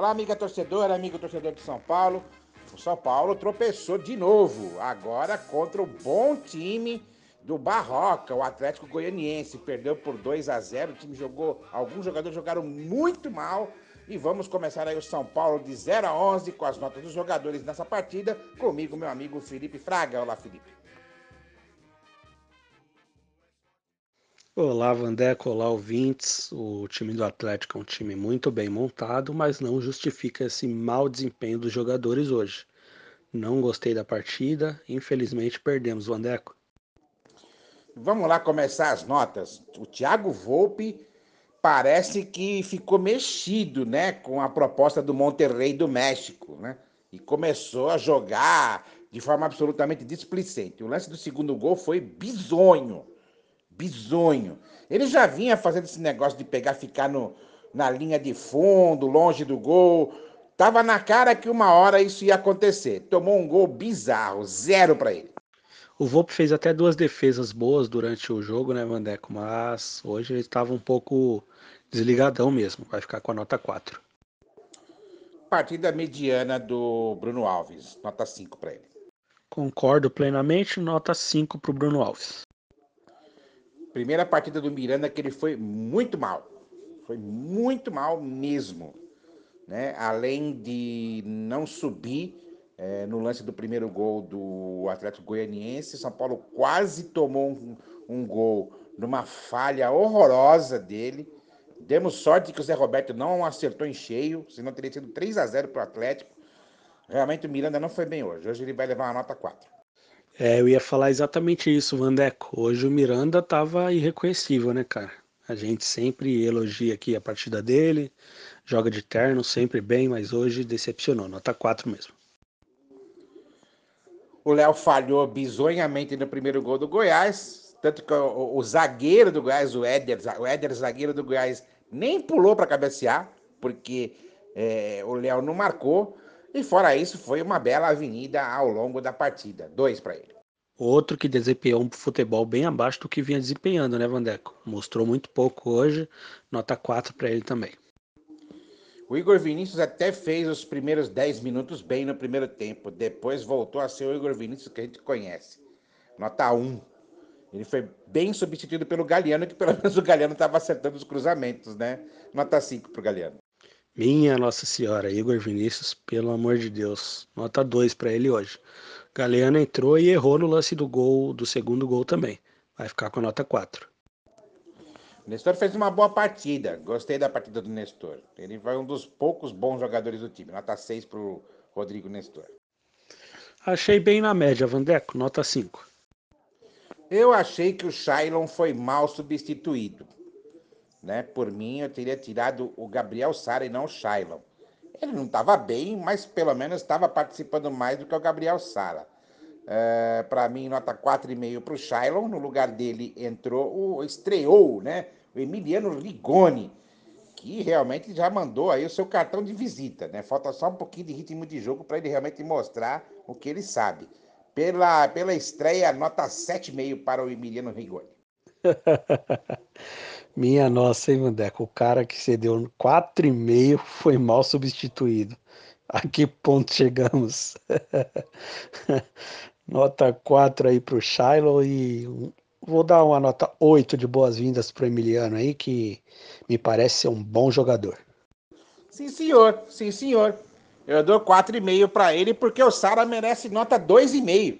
Olá, amiga torcedora, amigo torcedor de São Paulo. O São Paulo tropeçou de novo, agora contra o bom time do Barroca, o Atlético Goianiense. Perdeu por 2 a 0 o time jogou, alguns jogadores jogaram muito mal. E vamos começar aí o São Paulo de 0 a 11 com as notas dos jogadores nessa partida. Comigo, meu amigo Felipe Fraga. Olá, Felipe. Olá, Vandeco, olá, ouvintes. O time do Atlético é um time muito bem montado, mas não justifica esse mau desempenho dos jogadores hoje. Não gostei da partida, infelizmente perdemos, Vandeco. Vamos lá começar as notas. O Thiago Volpe parece que ficou mexido, né, com a proposta do Monterrey do México, né? E começou a jogar de forma absolutamente displicente. O lance do segundo gol foi bizonho bizonho. Ele já vinha fazendo esse negócio de pegar, ficar no, na linha de fundo, longe do gol. Tava na cara que uma hora isso ia acontecer. Tomou um gol bizarro, zero para ele. O Volpe fez até duas defesas boas durante o jogo, né, Vandeco? Mas hoje ele estava um pouco desligadão mesmo. Vai ficar com a nota 4. Partida mediana do Bruno Alves, nota 5 para ele. Concordo plenamente, nota 5 para o Bruno Alves. Primeira partida do Miranda que ele foi muito mal. Foi muito mal mesmo. Né? Além de não subir é, no lance do primeiro gol do Atlético Goianiense, São Paulo quase tomou um, um gol numa falha horrorosa dele. Demos sorte que o Zé Roberto não acertou em cheio, senão teria sido 3 a 0 para o Atlético. Realmente o Miranda não foi bem hoje. Hoje ele vai levar uma nota 4. É, eu ia falar exatamente isso, Vandeco. Hoje o Miranda tava irreconhecível, né, cara? A gente sempre elogia aqui a partida dele, joga de terno, sempre bem, mas hoje decepcionou, nota 4 mesmo. O Léo falhou bizonhamente no primeiro gol do Goiás, tanto que o, o zagueiro do Goiás, o Éder, o Éder, zagueiro do Goiás, nem pulou para cabecear, porque é, o Léo não marcou. E fora isso, foi uma bela avenida ao longo da partida. Dois para ele. Outro que desempenhou um futebol bem abaixo do que vinha desempenhando, né, Vandeco? Mostrou muito pouco hoje, nota 4 para ele também. O Igor Vinícius até fez os primeiros 10 minutos bem no primeiro tempo, depois voltou a ser o Igor Vinícius que a gente conhece. Nota 1. Ele foi bem substituído pelo Galeano, que pelo menos o Galeano estava acertando os cruzamentos, né? Nota 5 para o Galeano. Minha Nossa Senhora, Igor Vinícius, pelo amor de Deus. Nota 2 para ele hoje. Galeano entrou e errou no lance do gol, do segundo gol também. Vai ficar com nota 4. O Nestor fez uma boa partida. Gostei da partida do Nestor. Ele foi um dos poucos bons jogadores do time. Nota 6 para o Rodrigo Nestor. Achei bem na média, Vandeco. Nota 5. Eu achei que o Shailon foi mal substituído. Né? Por mim, eu teria tirado o Gabriel Sara e não o Shailon. Ele não estava bem, mas pelo menos estava participando mais do que o Gabriel Sara. É, para mim, nota 4,5 para o Shailon. No lugar dele entrou, o, estreou né? o Emiliano Rigoni, que realmente já mandou aí o seu cartão de visita. Né? Falta só um pouquinho de ritmo de jogo para ele realmente mostrar o que ele sabe. Pela, pela estreia, nota 7,5 para o Emiliano Rigoni. Minha nossa, hein, Mandeco? O cara que cedeu 4,5 foi mal substituído. A que ponto chegamos? nota 4 aí pro Shiloh e vou dar uma nota 8 de boas-vindas pro Emiliano aí, que me parece ser um bom jogador. Sim, senhor. Sim, senhor. Eu dou 4,5 para ele porque o Sara merece nota 2,5.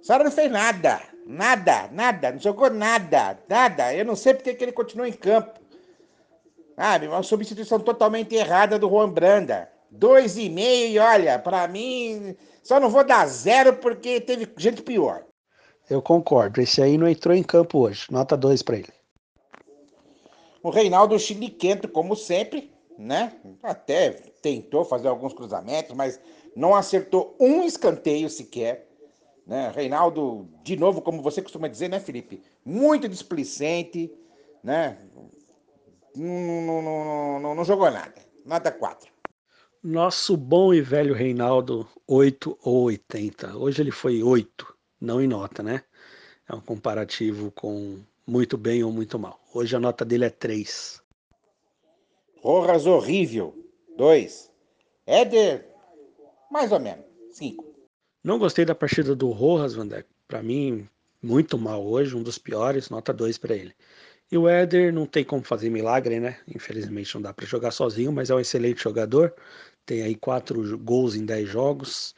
O Sara não fez nada. Nada, nada, não jogou nada, nada. Eu não sei porque que ele continuou em campo. Sabe, uma substituição totalmente errada do Juan Branda. Dois e meio, e olha, para mim, só não vou dar zero porque teve gente pior. Eu concordo, esse aí não entrou em campo hoje. Nota dois para ele. O Reinaldo Chiliquento, como sempre, né? Até tentou fazer alguns cruzamentos, mas não acertou um escanteio sequer. Né? Reinaldo, de novo, como você costuma dizer, né, Felipe? Muito displicente, né? Não, não, não, não, não jogou nada. Nota 4. Nosso bom e velho Reinaldo, 8 ou 80. Hoje ele foi 8, não em nota, né? É um comparativo com muito bem ou muito mal. Hoje a nota dele é 3. Rojas horrível, 2. Éder, mais ou menos, 5. Não gostei da partida do Rojas, Vandeco. Para mim, muito mal hoje, um dos piores, nota 2 para ele. E o Éder não tem como fazer milagre, né? Infelizmente não dá para jogar sozinho, mas é um excelente jogador. Tem aí quatro gols em 10 jogos.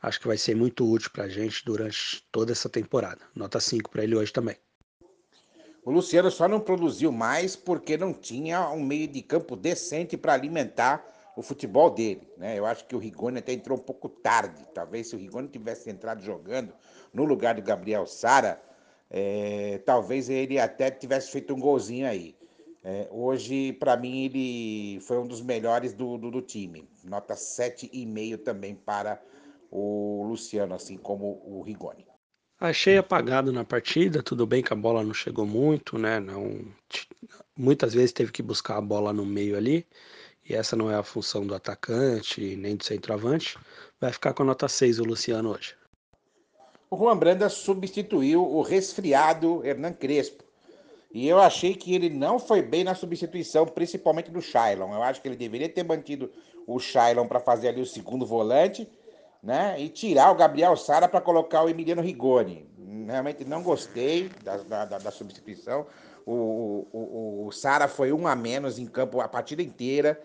Acho que vai ser muito útil para a gente durante toda essa temporada. Nota 5 para ele hoje também. O Luciano só não produziu mais porque não tinha um meio de campo decente para alimentar o futebol dele. Né? Eu acho que o Rigoni até entrou um pouco tarde. Talvez se o Rigoni tivesse entrado jogando no lugar do Gabriel Sara, é, talvez ele até tivesse feito um golzinho aí. É, hoje, para mim, ele foi um dos melhores do, do, do time. Nota 7,5 também para o Luciano, assim como o Rigoni. Achei apagado na partida, tudo bem que a bola não chegou muito, né? Não, muitas vezes teve que buscar a bola no meio ali, e essa não é a função do atacante, nem do centroavante. Vai ficar com a nota 6 o Luciano hoje. O Juan Branda substituiu o resfriado Hernan Crespo. E eu achei que ele não foi bem na substituição, principalmente do Shailon. Eu acho que ele deveria ter mantido o Shailon para fazer ali o segundo volante né? E tirar o Gabriel Sara para colocar o Emiliano Rigoni. Realmente não gostei da, da, da substituição. O, o, o Sara foi um a menos em campo a partida inteira.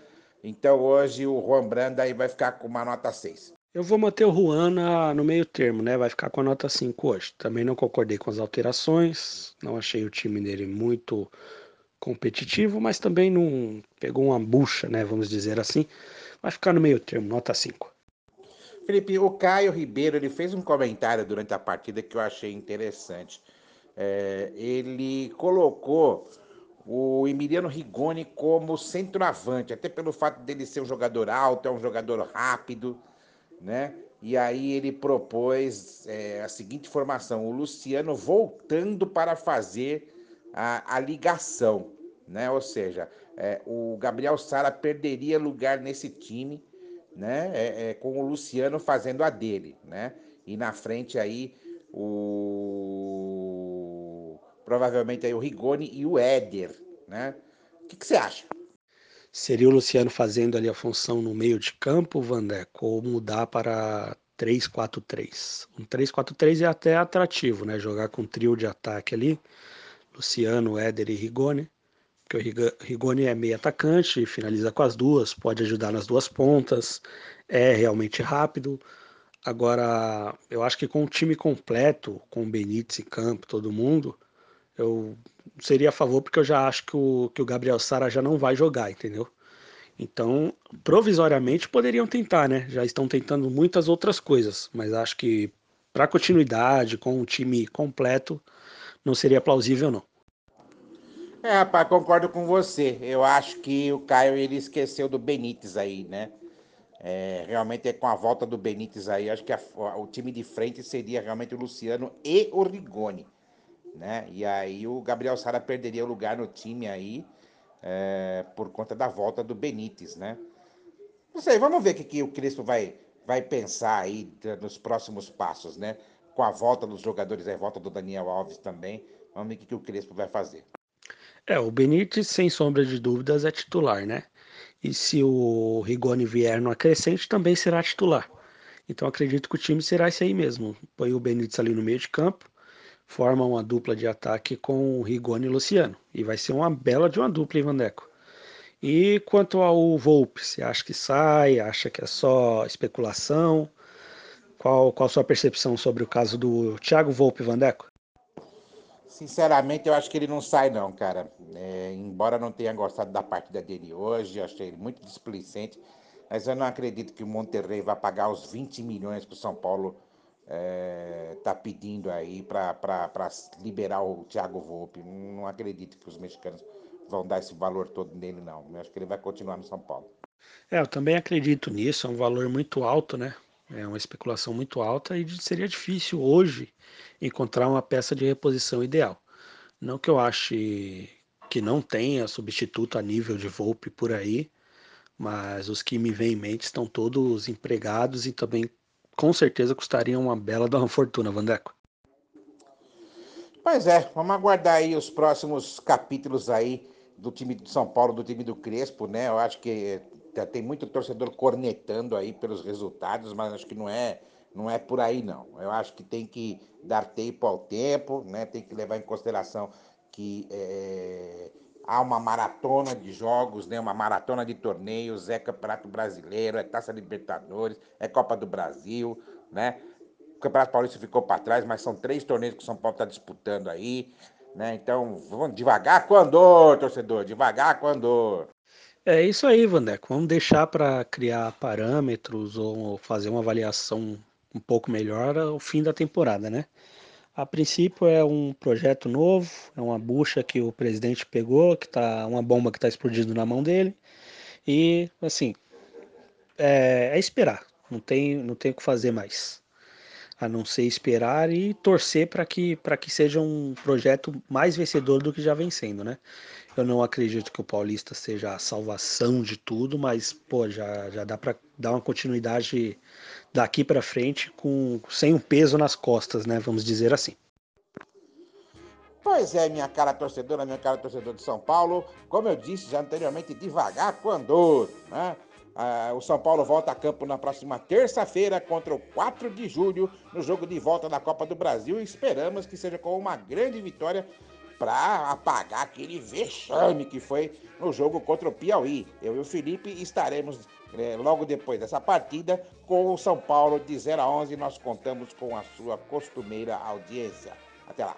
Então hoje o Juan Branda aí vai ficar com uma nota 6. Eu vou manter o Juan na, no meio termo, né? Vai ficar com a nota 5 hoje. Também não concordei com as alterações. Não achei o time dele muito competitivo, mas também não pegou uma bucha, né? Vamos dizer assim. Vai ficar no meio termo, nota 5. Felipe, o Caio Ribeiro ele fez um comentário durante a partida que eu achei interessante. É, ele colocou o Emiliano Rigoni como centroavante, até pelo fato dele ser um jogador alto, é um jogador rápido, né? E aí ele propôs é, a seguinte formação: o Luciano voltando para fazer a, a ligação, né? Ou seja, é, o Gabriel Sara perderia lugar nesse time né? É, é, com o Luciano fazendo a dele, né? E na frente aí o provavelmente aí o Rigoni e o Éder, né? O que, que você acha? Seria o Luciano fazendo ali a função no meio de campo, Vandeco, ou mudar para 3-4-3? Um 3-4-3 é até atrativo, né? Jogar com um trio de ataque ali, Luciano, Éder e Rigoni porque o Rigoni é meio atacante, finaliza com as duas, pode ajudar nas duas pontas, é realmente rápido. Agora, eu acho que com o time completo, com o Benítez em campo, todo mundo, eu seria a favor, porque eu já acho que o, que o Gabriel Sara já não vai jogar, entendeu? Então, provisoriamente poderiam tentar, né? Já estão tentando muitas outras coisas, mas acho que para continuidade, com o time completo, não seria plausível, não. É, rapaz, concordo com você. Eu acho que o Caio ele esqueceu do Benítez aí, né? É, realmente é com a volta do Benítez aí, acho que a, o time de frente seria realmente o Luciano e o Rigoni, né? E aí o Gabriel Sara perderia o lugar no time aí é, por conta da volta do Benítez, né? Não sei, vamos ver o que, que o Crespo vai, vai pensar aí nos próximos passos, né? Com a volta dos jogadores, a volta do Daniel Alves também. Vamos ver o que, que o Crespo vai fazer. É, o Benítez, sem sombra de dúvidas, é titular, né? E se o Rigoni vier no acrescente, também será titular. Então acredito que o time será esse aí mesmo. Põe o Benítez ali no meio de campo, forma uma dupla de ataque com o Rigoni e Luciano. E vai ser uma bela de uma dupla, hein, Vandeco? E quanto ao Volpe, você acha que sai? Acha que é só especulação? Qual, qual a sua percepção sobre o caso do Thiago Volpe, Vandeco? Sinceramente, eu acho que ele não sai, não, cara. É, embora não tenha gostado da partida dele hoje, achei ele muito displicente, mas eu não acredito que o Monterrey vai pagar os 20 milhões que o São Paulo é, tá pedindo aí para liberar o Thiago Volpe. Não acredito que os mexicanos vão dar esse valor todo nele, não. Eu acho que ele vai continuar no São Paulo. É, eu também acredito nisso, é um valor muito alto, né? É uma especulação muito alta e seria difícil hoje encontrar uma peça de reposição ideal. Não que eu ache que não tenha substituto a nível de Volpe por aí, mas os que me vêm em mente estão todos empregados e também com certeza custariam uma bela de uma fortuna, Vandeco. Pois é, vamos aguardar aí os próximos capítulos aí do time de São Paulo, do time do Crespo, né? Eu acho que tem muito torcedor cornetando aí pelos resultados, mas acho que não é, não é por aí não. Eu acho que tem que dar tempo ao tempo, né? Tem que levar em consideração que é, há uma maratona de jogos, né? Uma maratona de torneios, é Campeonato Brasileiro, é Taça Libertadores, é Copa do Brasil, né? O Campeonato Paulista ficou para trás, mas são três torneios que o São Paulo está disputando aí, né? Então, vamos devagar com andor, torcedor, devagar com andor. É isso aí, Vandeco. Vamos deixar para criar parâmetros ou fazer uma avaliação um pouco melhor ao fim da temporada, né? A princípio é um projeto novo, é uma bucha que o presidente pegou, que tá uma bomba que está explodindo na mão dele. E assim, é, é esperar. Não tem, não tem o que fazer mais a não ser esperar e torcer para que, que seja um projeto mais vencedor do que já vem sendo, né? Eu não acredito que o Paulista seja a salvação de tudo, mas pô, já, já dá para dar uma continuidade daqui para frente com sem um peso nas costas, né? Vamos dizer assim. Pois é, minha cara torcedora, minha cara torcedor de São Paulo. Como eu disse já anteriormente, devagar com né? Ah, o São Paulo volta a campo na próxima terça-feira contra o 4 de julho, no jogo de volta da Copa do Brasil. Esperamos que seja com uma grande vitória para apagar aquele vexame que foi no jogo contra o Piauí. Eu e o Felipe estaremos é, logo depois dessa partida com o São Paulo de 0 a 11. Nós contamos com a sua costumeira audiência. Até lá.